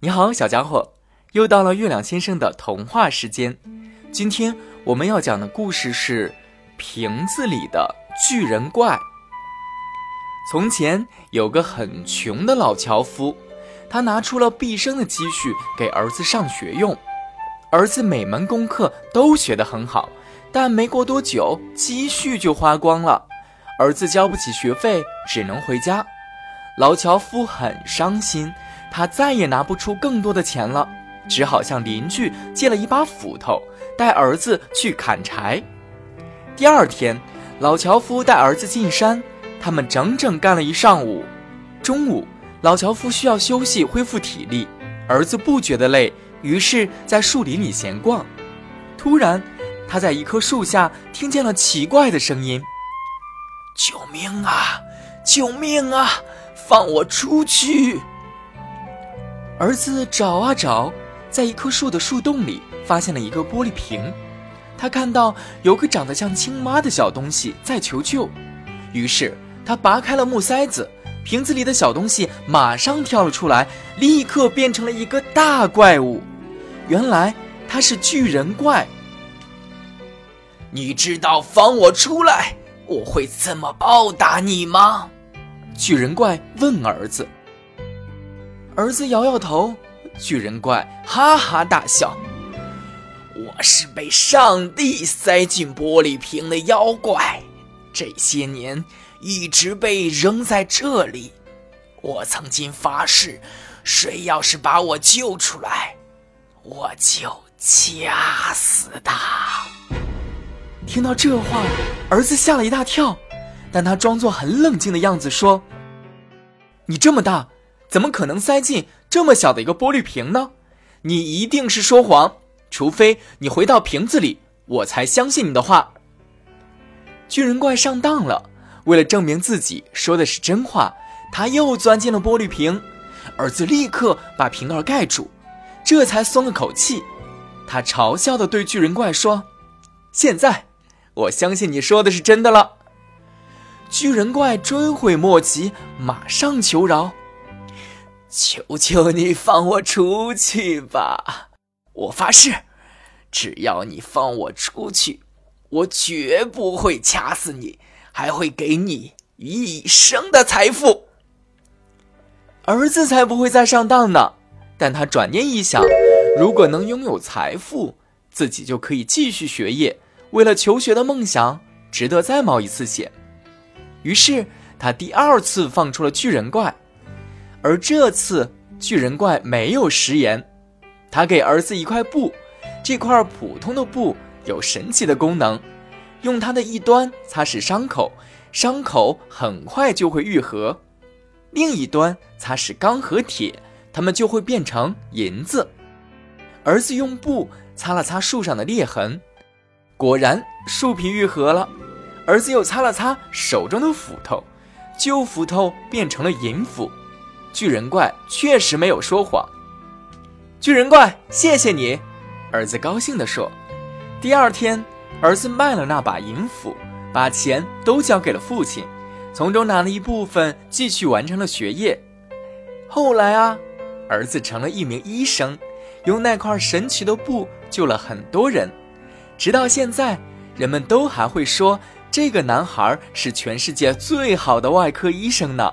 你好，小家伙，又到了月亮先生的童话时间。今天我们要讲的故事是《瓶子里的巨人怪》。从前有个很穷的老樵夫，他拿出了毕生的积蓄给儿子上学用。儿子每门功课都学得很好，但没过多久，积蓄就花光了，儿子交不起学费，只能回家。老樵夫很伤心。他再也拿不出更多的钱了，只好向邻居借了一把斧头，带儿子去砍柴。第二天，老樵夫带儿子进山，他们整整干了一上午。中午，老樵夫需要休息恢复体力，儿子不觉得累，于是，在树林里闲逛。突然，他在一棵树下听见了奇怪的声音：“救命啊！救命啊！放我出去！”儿子找啊找，在一棵树的树洞里发现了一个玻璃瓶，他看到有个长得像青蛙的小东西在求救，于是他拔开了木塞子，瓶子里的小东西马上跳了出来，立刻变成了一个大怪物。原来他是巨人怪。你知道放我出来，我会怎么报答你吗？巨人怪问儿子。儿子摇摇头，巨人怪哈哈大笑：“我是被上帝塞进玻璃瓶的妖怪，这些年一直被扔在这里。我曾经发誓，谁要是把我救出来，我就掐死他。”听到这话，儿子吓了一大跳，但他装作很冷静的样子说：“你这么大。”怎么可能塞进这么小的一个玻璃瓶呢？你一定是说谎，除非你回到瓶子里，我才相信你的话。巨人怪上当了，为了证明自己说的是真话，他又钻进了玻璃瓶。儿子立刻把瓶盖盖住，这才松了口气。他嘲笑的对巨人怪说：“现在，我相信你说的是真的了。”巨人怪追悔莫及，马上求饶。求求你放我出去吧！我发誓，只要你放我出去，我绝不会掐死你，还会给你一生的财富。儿子才不会再上当呢！但他转念一想，如果能拥有财富，自己就可以继续学业，为了求学的梦想，值得再冒一次险。于是他第二次放出了巨人怪。而这次巨人怪没有食言，他给儿子一块布，这块普通的布有神奇的功能，用它的一端擦拭伤口，伤口很快就会愈合；另一端擦拭钢和铁，它们就会变成银子。儿子用布擦了擦树上的裂痕，果然树皮愈合了。儿子又擦了擦手中的斧头，旧斧头变成了银斧。巨人怪确实没有说谎。巨人怪，谢谢你，儿子高兴地说。第二天，儿子卖了那把银斧，把钱都交给了父亲，从中拿了一部分继续完成了学业。后来啊，儿子成了一名医生，用那块神奇的布救了很多人。直到现在，人们都还会说这个男孩是全世界最好的外科医生呢。